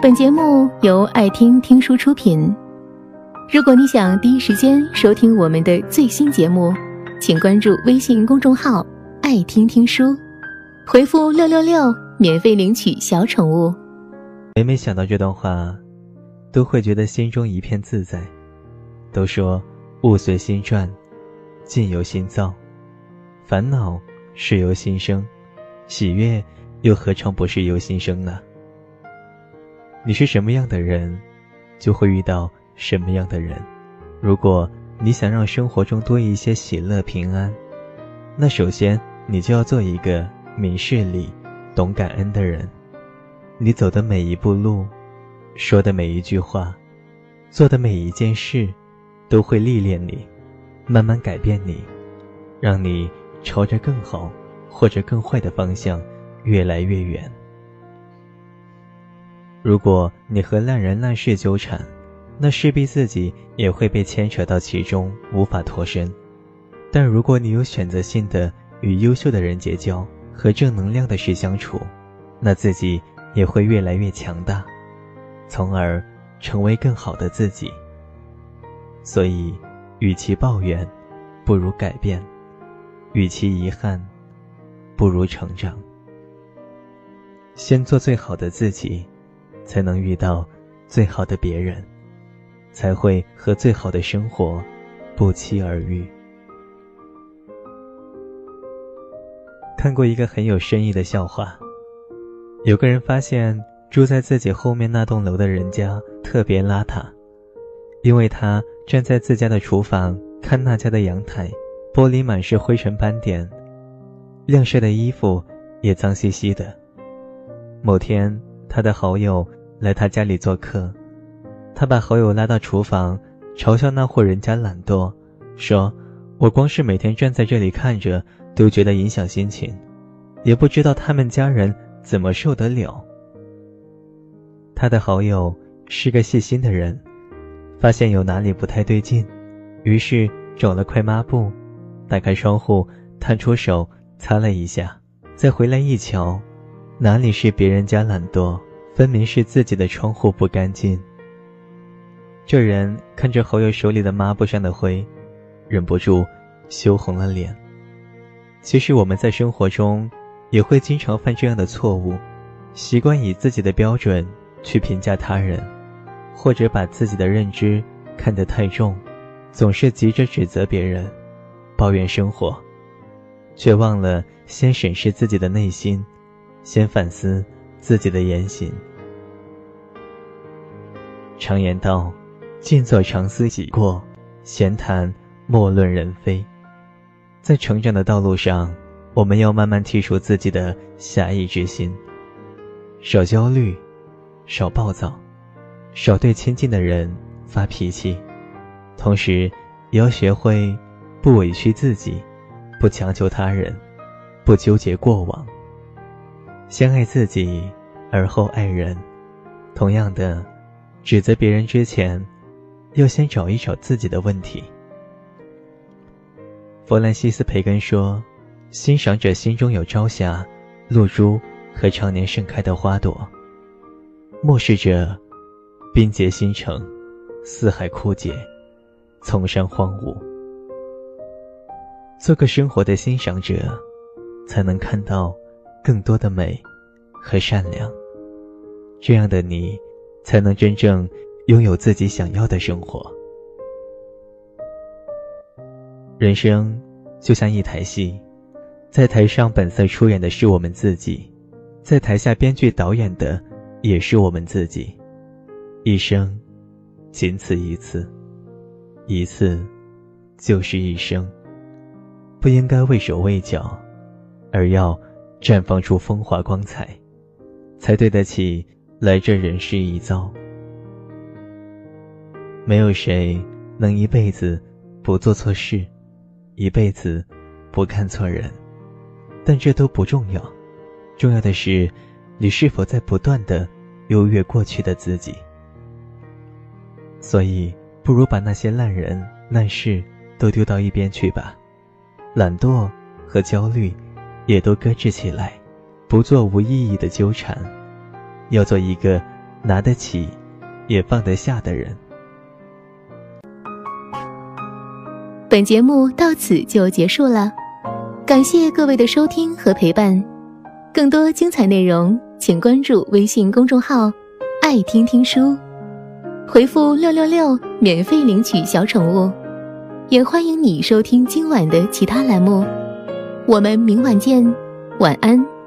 本节目由爱听听书出品。如果你想第一时间收听我们的最新节目，请关注微信公众号“爱听听书”，回复“六六六”免费领取小宠物。每每想到这段话，都会觉得心中一片自在。都说物随心转，境由心造，烦恼是由心生，喜悦又何尝不是由心生呢？你是什么样的人，就会遇到什么样的人。如果你想让生活中多一些喜乐平安，那首先你就要做一个明事理、懂感恩的人。你走的每一步路，说的每一句话，做的每一件事，都会历练你，慢慢改变你，让你朝着更好或者更坏的方向越来越远。如果你和烂人烂事纠缠，那势必自己也会被牵扯到其中，无法脱身。但如果你有选择性的与优秀的人结交，和正能量的事相处，那自己也会越来越强大，从而成为更好的自己。所以，与其抱怨，不如改变；与其遗憾，不如成长。先做最好的自己。才能遇到最好的别人，才会和最好的生活不期而遇。看过一个很有深意的笑话：有个人发现住在自己后面那栋楼的人家特别邋遢，因为他站在自家的厨房看那家的阳台，玻璃满是灰尘斑点，晾晒的衣服也脏兮兮的。某天，他的好友。来他家里做客，他把好友拉到厨房，嘲笑那户人家懒惰，说：“我光是每天站在这里看着，都觉得影响心情，也不知道他们家人怎么受得了。”他的好友是个细心的人，发现有哪里不太对劲，于是找了块抹布，打开窗户，探出手擦了一下，再回来一瞧，哪里是别人家懒惰。分明是自己的窗户不干净。这人看着好友手里的抹布上的灰，忍不住羞红了脸。其实我们在生活中也会经常犯这样的错误，习惯以自己的标准去评价他人，或者把自己的认知看得太重，总是急着指责别人，抱怨生活，却忘了先审视自己的内心，先反思自己的言行。常言道：“静坐常思己过，闲谈莫论人非。”在成长的道路上，我们要慢慢剔除自己的狭义之心，少焦虑，少暴躁，少对亲近的人发脾气，同时也要学会不委屈自己，不强求他人，不纠结过往。先爱自己，而后爱人。同样的。指责别人之前，要先找一找自己的问题。弗兰西斯·培根说：“欣赏者心中有朝霞、露珠和常年盛开的花朵；漠视者，冰结星城，四海枯竭，丛山荒芜。做个生活的欣赏者，才能看到更多的美和善良。这样的你。”才能真正拥有自己想要的生活。人生就像一台戏，在台上本色出演的是我们自己，在台下编剧导演的也是我们自己。一生仅此一次，一次就是一生，不应该畏手畏脚，而要绽放出风华光彩，才对得起。来这人世一遭，没有谁能一辈子不做错事，一辈子不看错人，但这都不重要，重要的是你是否在不断的优越过去的自己。所以，不如把那些烂人烂事都丢到一边去吧，懒惰和焦虑也都搁置起来，不做无意义的纠缠。要做一个拿得起，也放得下的人。本节目到此就结束了，感谢各位的收听和陪伴。更多精彩内容，请关注微信公众号“爱听听书”，回复“六六六”免费领取小宠物。也欢迎你收听今晚的其他栏目。我们明晚见，晚安。